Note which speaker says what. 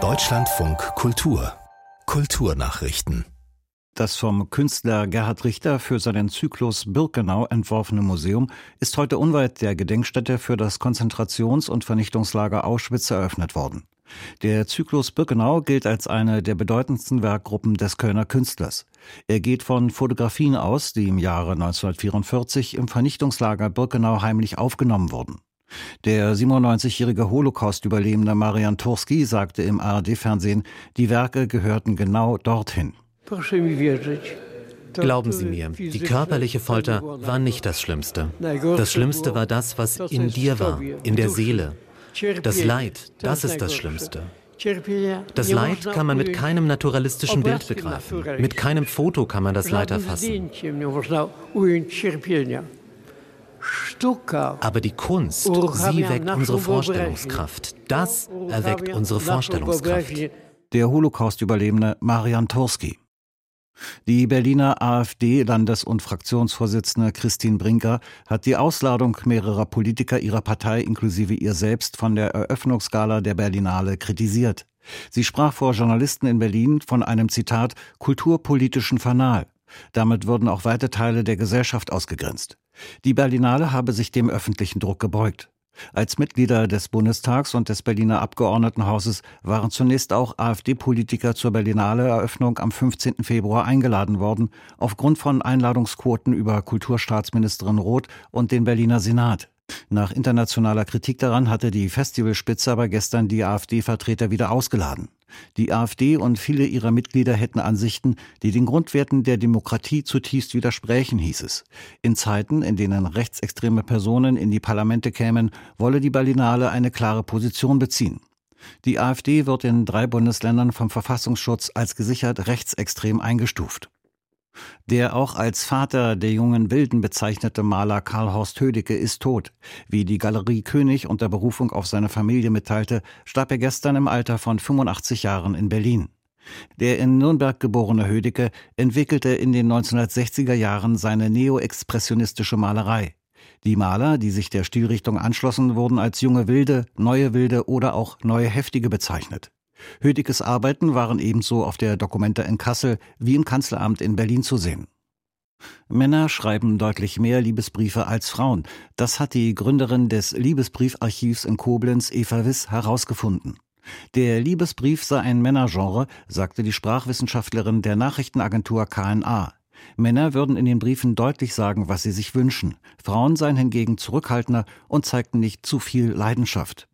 Speaker 1: Deutschlandfunk Kultur Kulturnachrichten
Speaker 2: das vom Künstler Gerhard Richter für seinen Zyklus Birkenau entworfene Museum ist heute unweit der Gedenkstätte für das Konzentrations- und Vernichtungslager Auschwitz eröffnet worden. Der Zyklus Birkenau gilt als eine der bedeutendsten Werkgruppen des Kölner Künstlers. Er geht von Fotografien aus, die im Jahre 1944 im Vernichtungslager Birkenau heimlich aufgenommen wurden. Der 97-jährige Holocaust-Überlebende Marian Turski sagte im ARD-Fernsehen, die Werke gehörten genau dorthin.
Speaker 3: Glauben Sie mir, die körperliche Folter war nicht das Schlimmste. Das Schlimmste war das, was in dir war, in der Seele. Das Leid, das ist das Schlimmste. Das Leid kann man mit keinem naturalistischen Bild begreifen. Mit keinem Foto kann man das Leid erfassen. Aber die Kunst, sie weckt unsere Vorstellungskraft. Das erweckt unsere Vorstellungskraft.
Speaker 2: Der Holocaust-Überlebende Marian Turski. Die Berliner AfD-Landes- und Fraktionsvorsitzende Christine Brinker hat die Ausladung mehrerer Politiker ihrer Partei inklusive ihr selbst von der Eröffnungsgala der Berlinale kritisiert. Sie sprach vor Journalisten in Berlin von einem Zitat kulturpolitischen Fanal. Damit würden auch weite Teile der Gesellschaft ausgegrenzt. Die Berlinale habe sich dem öffentlichen Druck gebeugt. Als Mitglieder des Bundestags und des Berliner Abgeordnetenhauses waren zunächst auch AfD-Politiker zur Berlinale Eröffnung am 15. Februar eingeladen worden, aufgrund von Einladungsquoten über Kulturstaatsministerin Roth und den Berliner Senat. Nach internationaler Kritik daran hatte die Festivalspitze aber gestern die AfD-Vertreter wieder ausgeladen. Die AfD und viele ihrer Mitglieder hätten Ansichten, die den Grundwerten der Demokratie zutiefst widersprechen, hieß es. In Zeiten, in denen rechtsextreme Personen in die Parlamente kämen, wolle die Berlinale eine klare Position beziehen. Die AfD wird in drei Bundesländern vom Verfassungsschutz als gesichert rechtsextrem eingestuft. Der auch als Vater der jungen Wilden bezeichnete Maler Karl Horst Hödecke ist tot. Wie die Galerie König unter Berufung auf seine Familie mitteilte, starb er gestern im Alter von 85 Jahren in Berlin. Der in Nürnberg geborene Hödecke entwickelte in den 1960er Jahren seine neoexpressionistische Malerei. Die Maler, die sich der Stilrichtung anschlossen, wurden als junge Wilde, neue Wilde oder auch neue Heftige bezeichnet. Hödiges Arbeiten waren ebenso auf der Dokumenta in Kassel wie im Kanzleramt in Berlin zu sehen. Männer schreiben deutlich mehr Liebesbriefe als Frauen. Das hat die Gründerin des Liebesbriefarchivs in Koblenz, Eva Wiss, herausgefunden. Der Liebesbrief sei ein Männergenre, sagte die Sprachwissenschaftlerin der Nachrichtenagentur KNA. Männer würden in den Briefen deutlich sagen, was sie sich wünschen. Frauen seien hingegen zurückhaltender und zeigten nicht zu viel Leidenschaft.